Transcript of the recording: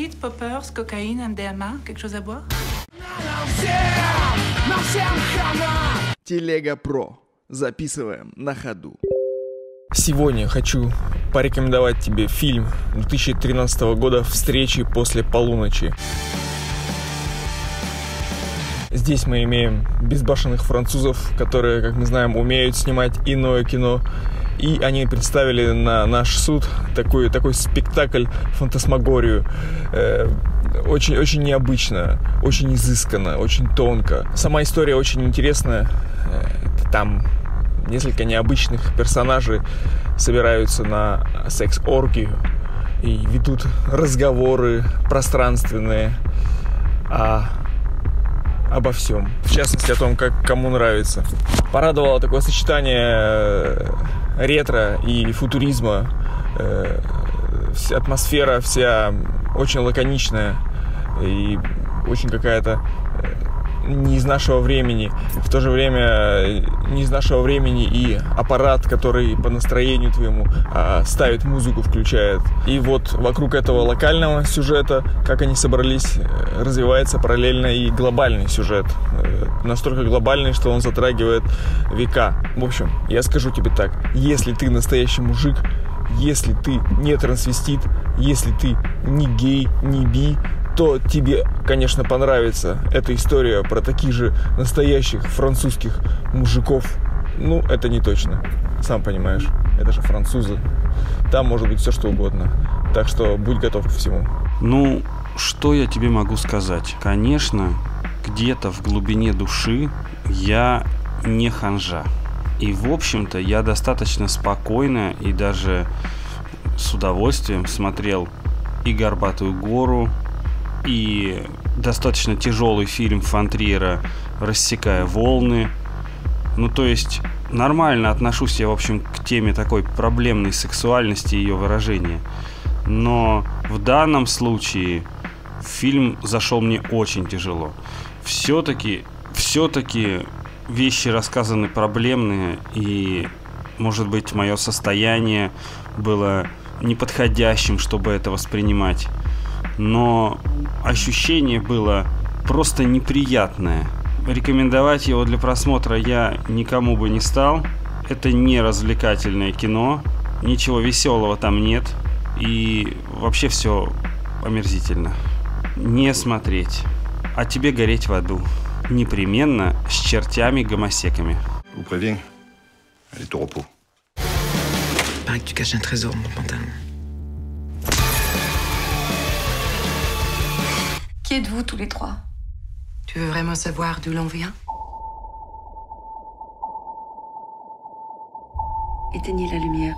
weed, poppers, cocaïne, MDMA, quelque chose à boire Телега Про. Записываем на ходу. Сегодня хочу порекомендовать тебе фильм 2013 года «Встречи после полуночи». Здесь мы имеем безбашенных французов, которые, как мы знаем, умеют снимать иное кино. И они представили на наш суд такой, такой спектакль, фантасмагорию. Э, очень, очень необычно, очень изысканно, очень тонко. Сама история очень интересная. Э, там несколько необычных персонажей собираются на секс-оргию и ведут разговоры пространственные о, обо всем. В частности, о том, как кому нравится. Порадовало такое сочетание э, ретро и футуризма. Э, атмосфера вся очень лаконичная и очень какая-то не из нашего времени, в то же время э, не из нашего времени и аппарат, который по настроению твоему а, ставит музыку, включает. И вот вокруг этого локального сюжета, как они собрались, э, развивается параллельно и глобальный сюжет. Э, настолько глобальный, что он затрагивает века. В общем, я скажу тебе так, если ты настоящий мужик, если ты не трансвестит, если ты не гей, не би, то тебе, конечно, понравится эта история про таких же настоящих французских мужиков. Ну, это не точно. Сам понимаешь, это же французы. Там может быть все что угодно. Так что будь готов ко всему. Ну, что я тебе могу сказать? Конечно, где-то в глубине души я не ханжа. И, в общем-то, я достаточно спокойно и даже с удовольствием смотрел и «Горбатую гору», и достаточно тяжелый фильм Фантриера «Рассекая волны». Ну, то есть нормально отношусь я, в общем, к теме такой проблемной сексуальности и ее выражения. Но в данном случае фильм зашел мне очень тяжело. Все-таки, все-таки вещи рассказаны проблемные, и, может быть, мое состояние было неподходящим, чтобы это воспринимать но ощущение было просто неприятное. Рекомендовать его для просмотра я никому бы не стал. Это не развлекательное кино, ничего веселого там нет, и вообще все омерзительно. Не смотреть, а тебе гореть в аду. Непременно с чертями-гомосеками. Vous préviens, elle est au repos. Paraît que tu caches un trésor mon pantalon. Qui êtes-vous tous les trois Tu veux vraiment savoir d'où l'on vient? Éteignez la lumière.